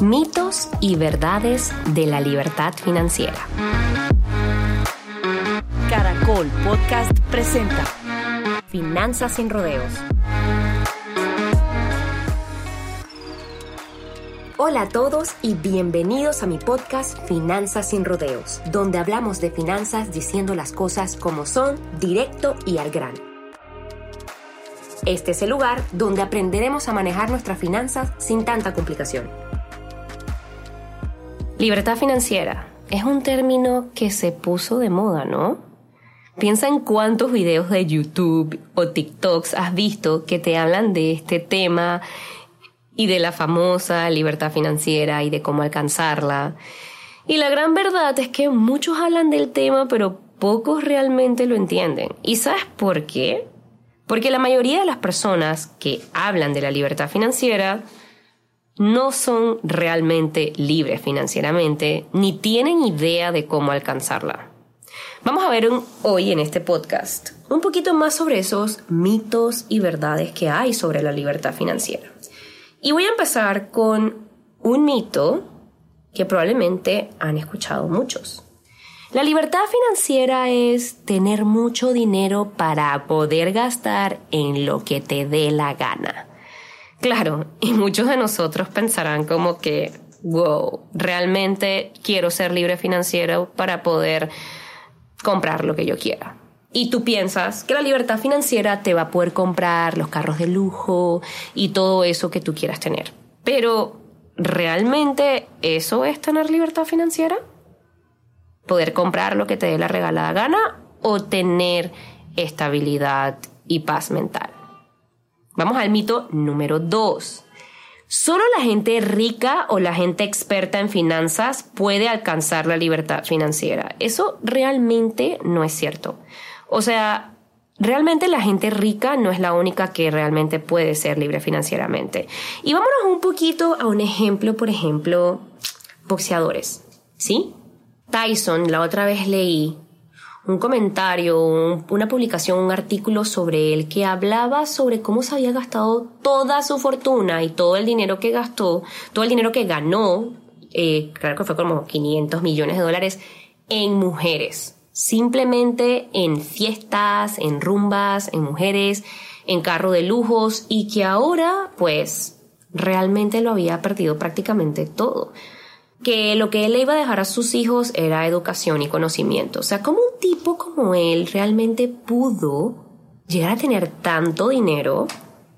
Mitos y verdades de la libertad financiera. Caracol Podcast presenta Finanzas sin rodeos. Hola a todos y bienvenidos a mi podcast Finanzas sin rodeos, donde hablamos de finanzas diciendo las cosas como son, directo y al grano. Este es el lugar donde aprenderemos a manejar nuestras finanzas sin tanta complicación. Libertad financiera es un término que se puso de moda, ¿no? Piensa en cuántos videos de YouTube o TikToks has visto que te hablan de este tema y de la famosa libertad financiera y de cómo alcanzarla. Y la gran verdad es que muchos hablan del tema, pero pocos realmente lo entienden. ¿Y sabes por qué? Porque la mayoría de las personas que hablan de la libertad financiera no son realmente libres financieramente ni tienen idea de cómo alcanzarla. Vamos a ver hoy en este podcast un poquito más sobre esos mitos y verdades que hay sobre la libertad financiera. Y voy a empezar con un mito que probablemente han escuchado muchos. La libertad financiera es tener mucho dinero para poder gastar en lo que te dé la gana. Claro, y muchos de nosotros pensarán como que, wow, realmente quiero ser libre financiero para poder comprar lo que yo quiera. Y tú piensas que la libertad financiera te va a poder comprar los carros de lujo y todo eso que tú quieras tener. Pero, ¿realmente eso es tener libertad financiera? ¿Poder comprar lo que te dé la regalada gana o tener estabilidad y paz mental? Vamos al mito número dos. Solo la gente rica o la gente experta en finanzas puede alcanzar la libertad financiera. Eso realmente no es cierto. O sea, realmente la gente rica no es la única que realmente puede ser libre financieramente. Y vámonos un poquito a un ejemplo, por ejemplo, boxeadores. ¿Sí? Tyson, la otra vez leí un comentario, una publicación, un artículo sobre él que hablaba sobre cómo se había gastado toda su fortuna y todo el dinero que gastó, todo el dinero que ganó, eh, claro que fue como 500 millones de dólares, en mujeres. Simplemente en fiestas, en rumbas, en mujeres, en carro de lujos y que ahora pues realmente lo había perdido prácticamente todo que lo que él le iba a dejar a sus hijos era educación y conocimiento. O sea, como un tipo como él realmente pudo llegar a tener tanto dinero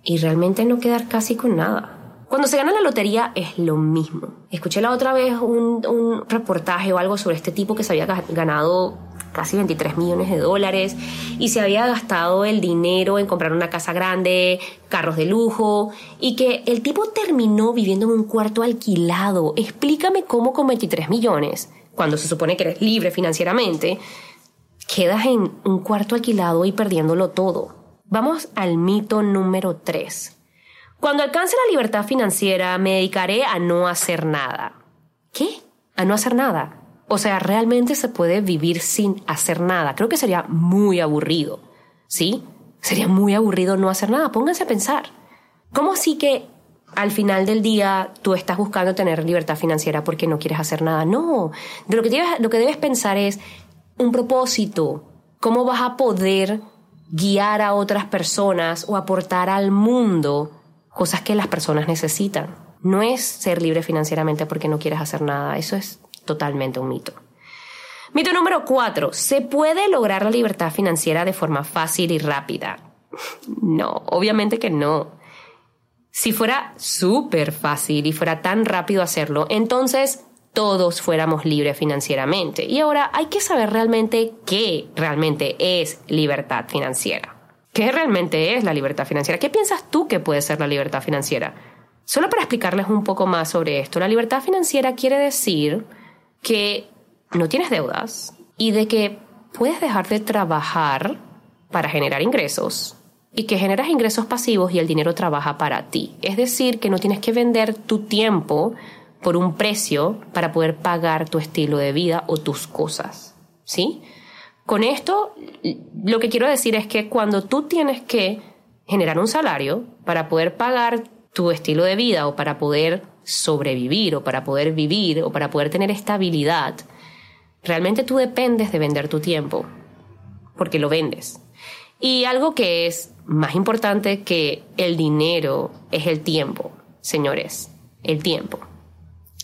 y realmente no quedar casi con nada. Cuando se gana la lotería es lo mismo. Escuché la otra vez un, un reportaje o algo sobre este tipo que se había ganado casi 23 millones de dólares y se había gastado el dinero en comprar una casa grande, carros de lujo y que el tipo terminó viviendo en un cuarto alquilado. Explícame cómo con 23 millones, cuando se supone que eres libre financieramente, quedas en un cuarto alquilado y perdiéndolo todo. Vamos al mito número 3. Cuando alcance la libertad financiera me dedicaré a no hacer nada. ¿Qué? A no hacer nada. O sea, realmente se puede vivir sin hacer nada. Creo que sería muy aburrido. ¿Sí? Sería muy aburrido no hacer nada. Pónganse a pensar. ¿Cómo así que al final del día tú estás buscando tener libertad financiera porque no quieres hacer nada? No. De lo que debes, lo que debes pensar es un propósito. ¿Cómo vas a poder guiar a otras personas o aportar al mundo cosas que las personas necesitan? No es ser libre financieramente porque no quieres hacer nada. Eso es totalmente un mito. Mito número cuatro. ¿Se puede lograr la libertad financiera de forma fácil y rápida? No, obviamente que no. Si fuera súper fácil y fuera tan rápido hacerlo, entonces todos fuéramos libres financieramente. Y ahora hay que saber realmente qué realmente es libertad financiera. ¿Qué realmente es la libertad financiera? ¿Qué piensas tú que puede ser la libertad financiera? Solo para explicarles un poco más sobre esto, la libertad financiera quiere decir que no tienes deudas y de que puedes dejar de trabajar para generar ingresos y que generas ingresos pasivos y el dinero trabaja para ti. Es decir, que no tienes que vender tu tiempo por un precio para poder pagar tu estilo de vida o tus cosas. ¿Sí? Con esto, lo que quiero decir es que cuando tú tienes que generar un salario para poder pagar tu estilo de vida o para poder sobrevivir o para poder vivir o para poder tener estabilidad, realmente tú dependes de vender tu tiempo, porque lo vendes. Y algo que es más importante que el dinero es el tiempo, señores, el tiempo.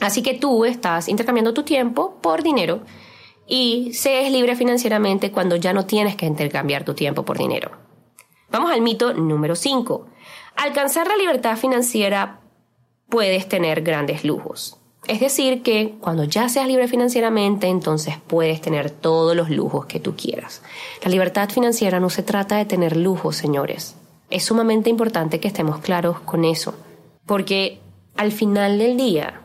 Así que tú estás intercambiando tu tiempo por dinero y se libre financieramente cuando ya no tienes que intercambiar tu tiempo por dinero. Vamos al mito número 5. Alcanzar la libertad financiera puedes tener grandes lujos. Es decir, que cuando ya seas libre financieramente, entonces puedes tener todos los lujos que tú quieras. La libertad financiera no se trata de tener lujos, señores. Es sumamente importante que estemos claros con eso, porque al final del día,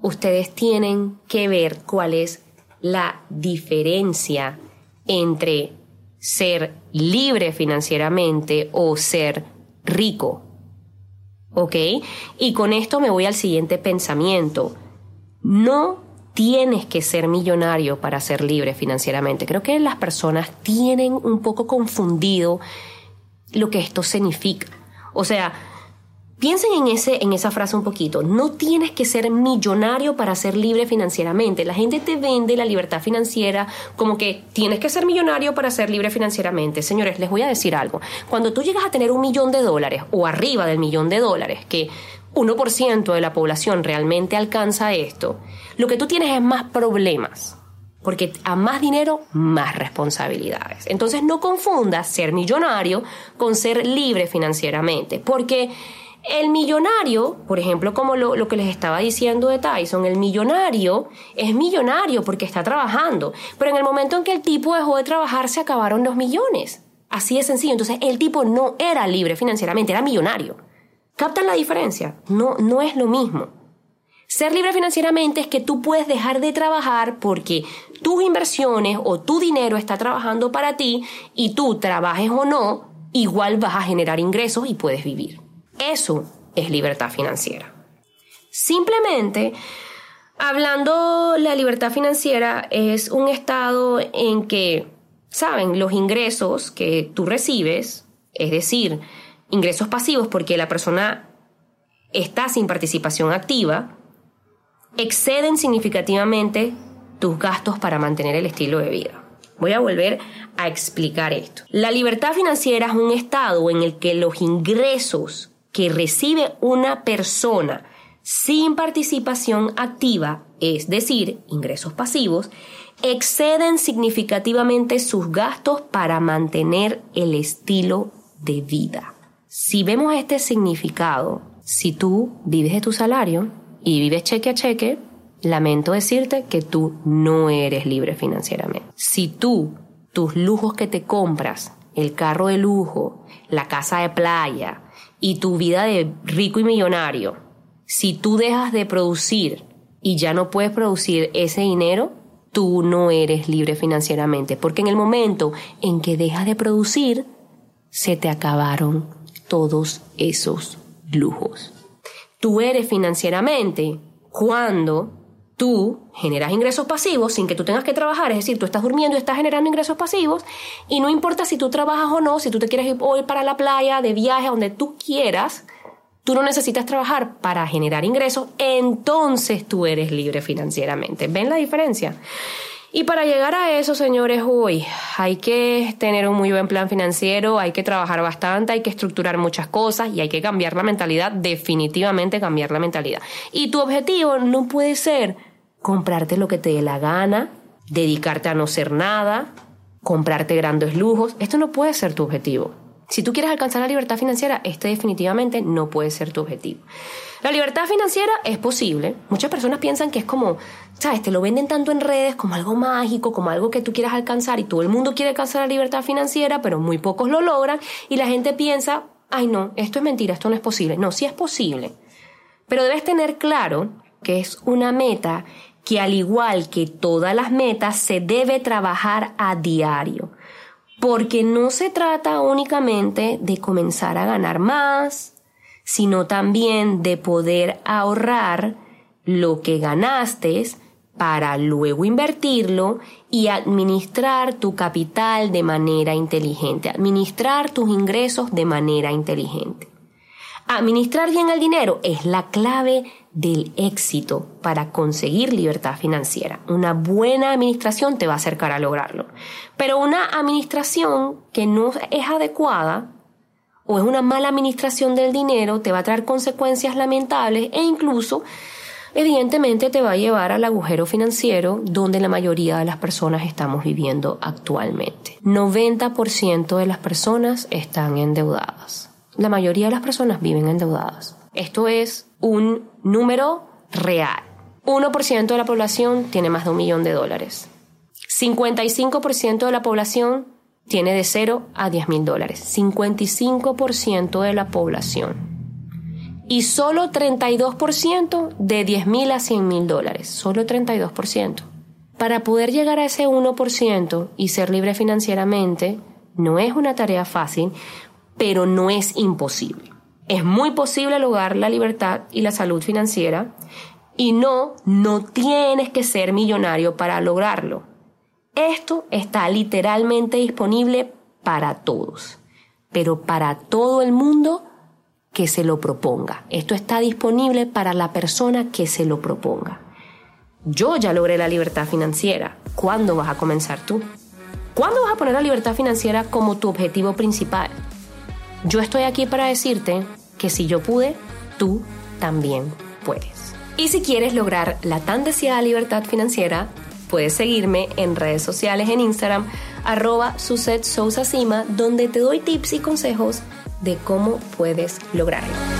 ustedes tienen que ver cuál es la diferencia entre ser libre financieramente o ser rico. ¿Ok? Y con esto me voy al siguiente pensamiento. No tienes que ser millonario para ser libre financieramente. Creo que las personas tienen un poco confundido lo que esto significa. O sea, Piensen en, ese, en esa frase un poquito. No tienes que ser millonario para ser libre financieramente. La gente te vende la libertad financiera como que tienes que ser millonario para ser libre financieramente. Señores, les voy a decir algo. Cuando tú llegas a tener un millón de dólares o arriba del millón de dólares, que 1% de la población realmente alcanza esto, lo que tú tienes es más problemas. Porque a más dinero, más responsabilidades. Entonces no confundas ser millonario con ser libre financieramente. Porque el millonario, por ejemplo, como lo, que les estaba diciendo de Tyson, el millonario es millonario porque está trabajando, pero en el momento en que el tipo dejó de trabajar se acabaron los millones. Así de sencillo. Entonces el tipo no era libre financieramente, era millonario. ¿Captan la diferencia? No, no es lo mismo. Ser libre financieramente es que tú puedes dejar de trabajar porque tus inversiones o tu dinero está trabajando para ti y tú trabajes o no, igual vas a generar ingresos y puedes vivir. Eso es libertad financiera. Simplemente, hablando la libertad financiera es un estado en que, saben, los ingresos que tú recibes, es decir, ingresos pasivos porque la persona está sin participación activa, exceden significativamente tus gastos para mantener el estilo de vida. Voy a volver a explicar esto. La libertad financiera es un estado en el que los ingresos que recibe una persona sin participación activa, es decir, ingresos pasivos, exceden significativamente sus gastos para mantener el estilo de vida. Si vemos este significado, si tú vives de tu salario y vives cheque a cheque, lamento decirte que tú no eres libre financieramente. Si tú, tus lujos que te compras, el carro de lujo, la casa de playa, y tu vida de rico y millonario, si tú dejas de producir y ya no puedes producir ese dinero, tú no eres libre financieramente, porque en el momento en que dejas de producir, se te acabaron todos esos lujos. Tú eres financieramente cuando tú generas ingresos pasivos sin que tú tengas que trabajar, es decir, tú estás durmiendo y estás generando ingresos pasivos y no importa si tú trabajas o no, si tú te quieres ir hoy para la playa, de viaje, donde tú quieras, tú no necesitas trabajar para generar ingresos, entonces tú eres libre financieramente. ¿Ven la diferencia? Y para llegar a eso, señores, hoy hay que tener un muy buen plan financiero, hay que trabajar bastante, hay que estructurar muchas cosas y hay que cambiar la mentalidad, definitivamente cambiar la mentalidad. Y tu objetivo no puede ser comprarte lo que te dé la gana, dedicarte a no ser nada, comprarte grandes lujos. Esto no puede ser tu objetivo. Si tú quieres alcanzar la libertad financiera, este definitivamente no puede ser tu objetivo. La libertad financiera es posible. Muchas personas piensan que es como, ¿sabes? Te lo venden tanto en redes como algo mágico, como algo que tú quieras alcanzar y todo el mundo quiere alcanzar la libertad financiera, pero muy pocos lo logran y la gente piensa, ay no, esto es mentira, esto no es posible. No, sí es posible. Pero debes tener claro que es una meta que al igual que todas las metas se debe trabajar a diario, porque no se trata únicamente de comenzar a ganar más, sino también de poder ahorrar lo que ganaste para luego invertirlo y administrar tu capital de manera inteligente, administrar tus ingresos de manera inteligente. Administrar bien el dinero es la clave del éxito para conseguir libertad financiera. Una buena administración te va a acercar a lograrlo. Pero una administración que no es adecuada o es una mala administración del dinero te va a traer consecuencias lamentables e incluso evidentemente te va a llevar al agujero financiero donde la mayoría de las personas estamos viviendo actualmente. 90% de las personas están endeudadas la mayoría de las personas viven endeudadas. Esto es un número real. 1% de la población tiene más de un millón de dólares. 55% de la población tiene de 0 a 10 mil dólares. 55% de la población. Y solo 32% de 10 mil a 100 mil dólares. Solo 32%. Para poder llegar a ese 1% y ser libre financieramente, no es una tarea fácil pero no es imposible. Es muy posible lograr la libertad y la salud financiera y no, no tienes que ser millonario para lograrlo. Esto está literalmente disponible para todos, pero para todo el mundo que se lo proponga. Esto está disponible para la persona que se lo proponga. Yo ya logré la libertad financiera. ¿Cuándo vas a comenzar tú? ¿Cuándo vas a poner la libertad financiera como tu objetivo principal? Yo estoy aquí para decirte que si yo pude, tú también puedes. Y si quieres lograr la tan deseada libertad financiera, puedes seguirme en redes sociales en Instagram, arroba Suset donde te doy tips y consejos de cómo puedes lograrlo.